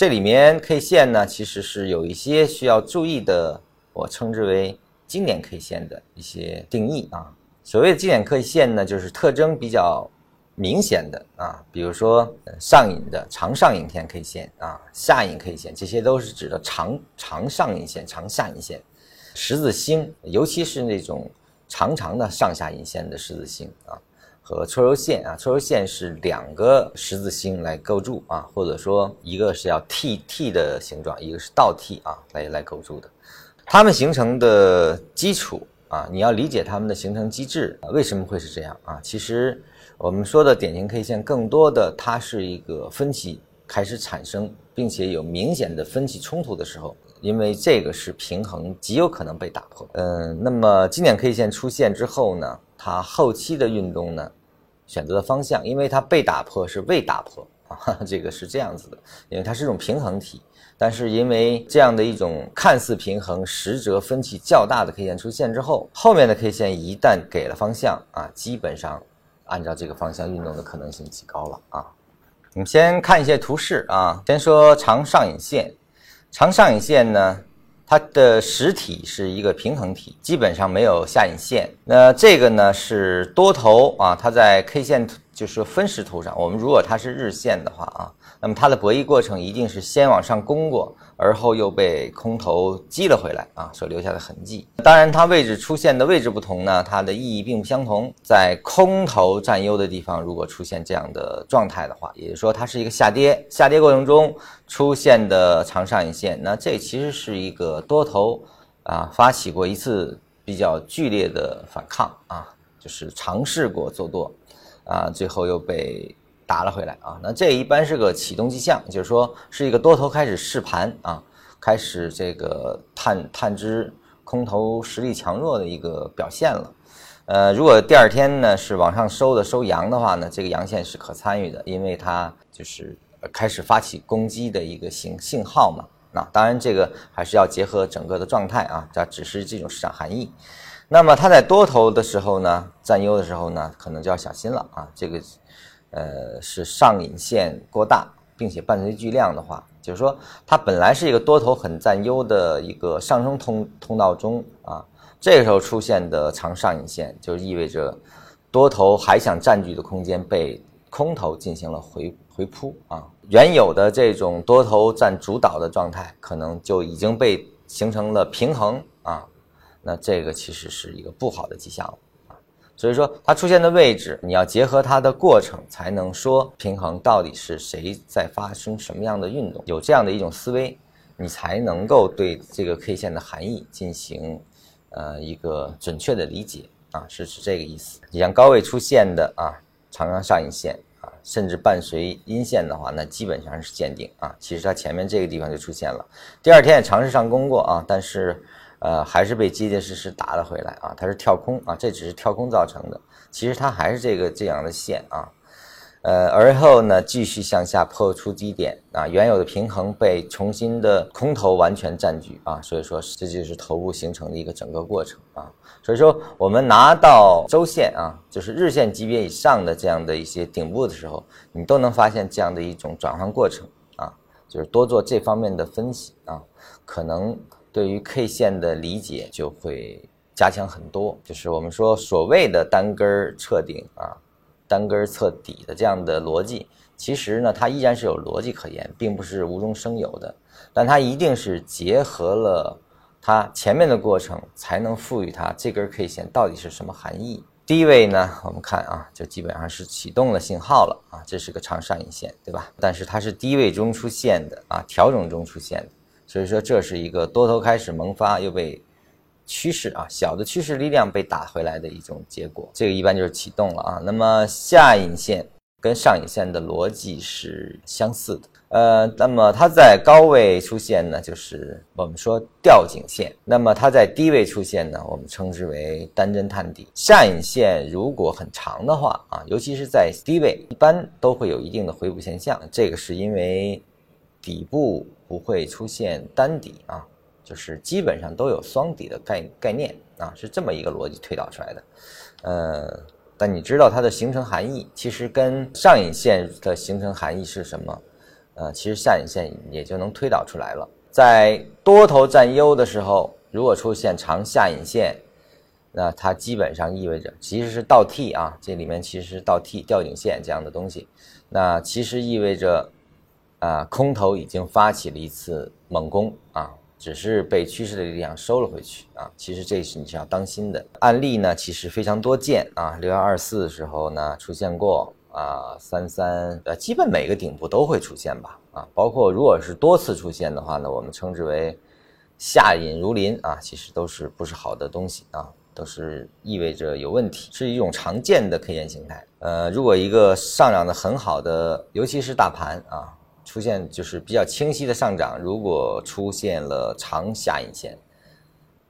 这里面 K 线呢，其实是有一些需要注意的，我称之为经典 K 线的一些定义啊。所谓的经典 K 线呢，就是特征比较明显的啊，比如说上影的长上影线 K 线啊，下影 K 线，这些都是指的长长上影线、长下影线。十字星，尤其是那种长长的上下影线的十字星啊，和搓揉线啊，搓揉线是两个十字星来构筑啊，或者说一个是要 T T 的形状，一个是倒 T 啊来来构筑的，它们形成的基础。啊，你要理解它们的形成机制，为什么会是这样啊？其实我们说的典型 K 线，更多的它是一个分歧开始产生，并且有明显的分歧冲突的时候，因为这个是平衡极有可能被打破。嗯，那么经典 K 线出现之后呢，它后期的运动呢，选择的方向，因为它被打破是未打破啊，这个是这样子的，因为它是一种平衡体。但是因为这样的一种看似平衡，实则分歧较大的 K 线出现之后，后面的 K 线一旦给了方向啊，基本上按照这个方向运动的可能性极高了啊。我们先看一些图示啊，先说长上影线，长上影线呢，它的实体是一个平衡体，基本上没有下影线。那这个呢是多头啊，它在 K 线就是分时图上，我们如果它是日线的话啊。那么它的博弈过程一定是先往上攻过，而后又被空头击了回来啊，所留下的痕迹。当然，它位置出现的位置不同呢，它的意义并不相同。在空头占优的地方，如果出现这样的状态的话，也就是说它是一个下跌，下跌过程中出现的长上影线，那这其实是一个多头啊发起过一次比较剧烈的反抗啊，就是尝试过做多啊，最后又被。打了回来啊，那这一般是个启动迹象，就是说是一个多头开始试盘啊，开始这个探探知空头实力强弱的一个表现了。呃，如果第二天呢是往上收的收阳的话呢，这个阳线是可参与的，因为它就是开始发起攻击的一个信信号嘛。那当然这个还是要结合整个的状态啊，这只是这种市场含义。那么它在多头的时候呢，占优的时候呢，可能就要小心了啊，这个。呃，是上影线过大，并且伴随巨量的话，就是说它本来是一个多头很占优的一个上升通通道中啊，这个时候出现的长上影线，就意味着多头还想占据的空间被空头进行了回回扑啊，原有的这种多头占主导的状态，可能就已经被形成了平衡啊，那这个其实是一个不好的迹象了啊。所以说，它出现的位置，你要结合它的过程，才能说平衡到底是谁在发生什么样的运动。有这样的一种思维，你才能够对这个 K 线的含义进行，呃，一个准确的理解啊，是是这个意思。你像高位出现的啊，长阳上影线啊，甚至伴随阴线的话，那基本上是见顶啊。其实它前面这个地方就出现了，第二天也尝试上攻过啊，但是。呃，还是被结结实实打了回来啊！它是跳空啊，这只是跳空造成的。其实它还是这个这样的线啊，呃，而后呢，继续向下破出低点啊，原有的平衡被重新的空头完全占据啊，所以说这就是头部形成的一个整个过程啊。所以说，我们拿到周线啊，就是日线级别以上的这样的一些顶部的时候，你都能发现这样的一种转换过程，就是多做这方面的分析啊，可能。对于 K 线的理解就会加强很多，就是我们说所谓的单根测顶啊，单根测底的这样的逻辑，其实呢它依然是有逻辑可言，并不是无中生有的，但它一定是结合了它前面的过程，才能赋予它这根 K 线到底是什么含义。低位呢，我们看啊，就基本上是启动了信号了啊，这是个长上影线，对吧？但是它是低位中出现的啊，调整中出现的。所以说，这是一个多头开始萌发，又被趋势啊小的趋势力量被打回来的一种结果。这个一般就是启动了啊。那么下影线跟上影线的逻辑是相似的。呃，那么它在高位出现呢，就是我们说吊颈线；那么它在低位出现呢，我们称之为单针探底。下影线如果很长的话啊，尤其是在低位，一般都会有一定的回补现象。这个是因为底部。不会出现单底啊，就是基本上都有双底的概概念啊，是这么一个逻辑推导出来的。呃，但你知道它的形成含义，其实跟上影线的形成含义是什么？呃，其实下影线也就能推导出来了。在多头占优的时候，如果出现长下影线，那它基本上意味着其实是倒 T 啊，这里面其实是倒 T 吊颈线这样的东西，那其实意味着啊空头已经发起了一次猛攻啊，只是被趋势的力量收了回去啊，其实这是你是要当心的案例呢，其实非常多见啊，六幺二四的时候呢出现过啊，三三呃基本每个顶部都会出现吧啊，包括如果是多次出现的话呢，我们称之为下引如林啊，其实都是不是好的东西啊。都是意味着有问题，是一种常见的 K 线形态。呃，如果一个上涨的很好的，尤其是大盘啊，出现就是比较清晰的上涨，如果出现了长下影线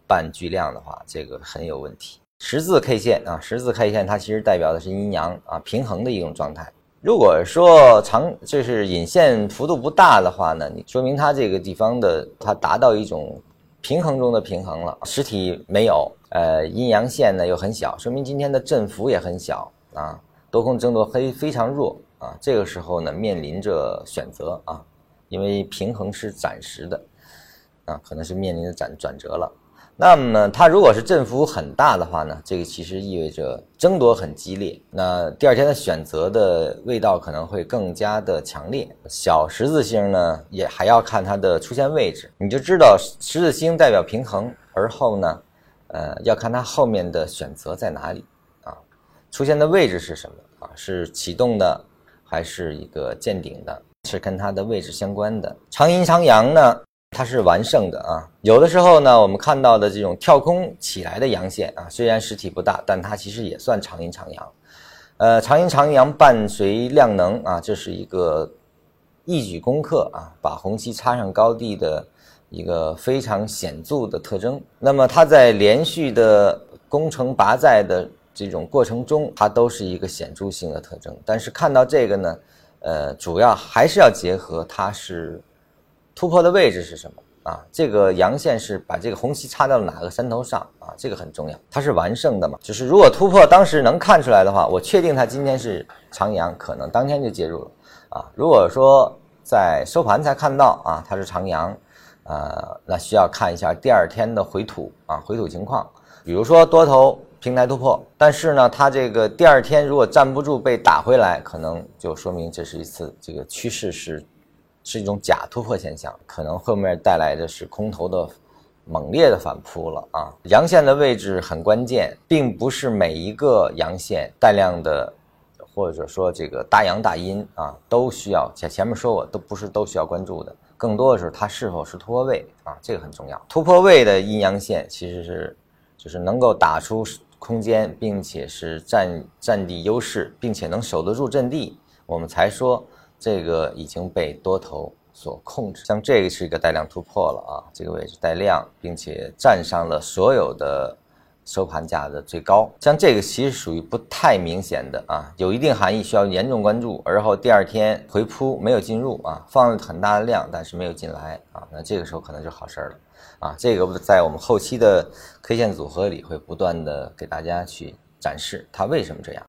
半巨量的话，这个很有问题。十字 K 线啊，十字 K 线它其实代表的是阴阳啊平衡的一种状态。如果说长就是引线幅度不大的话呢，你说明它这个地方的它达到一种。平衡中的平衡了，实体没有，呃，阴阳线呢又很小，说明今天的振幅也很小啊，多空争夺黑非常弱啊，这个时候呢面临着选择啊，因为平衡是暂时的啊，可能是面临着转转折了。那么它如果是振幅很大的话呢，这个其实意味着争夺很激烈，那第二天的选择的味道可能会更加的强烈。小十字星呢，也还要看它的出现位置，你就知道十字星代表平衡，而后呢，呃，要看它后面的选择在哪里啊，出现的位置是什么啊？是启动的，还是一个见顶的？是跟它的位置相关的。长阴长阳呢？它是完胜的啊，有的时候呢，我们看到的这种跳空起来的阳线啊，虽然实体不大，但它其实也算长阴长阳。呃，长阴长阳伴随量能啊，这是一个一举攻克啊，把红旗插上高地的一个非常显著的特征。那么它在连续的攻城拔寨的这种过程中，它都是一个显著性的特征。但是看到这个呢，呃，主要还是要结合它是。突破的位置是什么啊？这个阳线是把这个红旗插到了哪个山头上啊？这个很重要，它是完胜的嘛？就是如果突破当时能看出来的话，我确定它今天是长阳，可能当天就介入了啊。如果说在收盘才看到啊，它是长阳，呃，那需要看一下第二天的回吐啊，回吐情况。比如说多头平台突破，但是呢，它这个第二天如果站不住被打回来，可能就说明这是一次这个趋势是。是一种假突破现象，可能后面带来的是空头的猛烈的反扑了啊！阳线的位置很关键，并不是每一个阳线带量的，或者说这个大阳大阴啊，都需要前前面说过，都不是都需要关注的，更多的是它是否是突破位啊，这个很重要。突破位的阴阳线其实是就是能够打出空间，并且是占占地优势，并且能守得住阵地，我们才说。这个已经被多头所控制，像这个是一个带量突破了啊，这个位置带量，并且站上了所有的收盘价的最高。像这个其实属于不太明显的啊，有一定含义，需要严重关注。而后第二天回扑没有进入啊，放了很大的量，但是没有进来啊，那这个时候可能就好事儿了啊。这个在我们后期的 K 线组合里会不断的给大家去展示它为什么这样。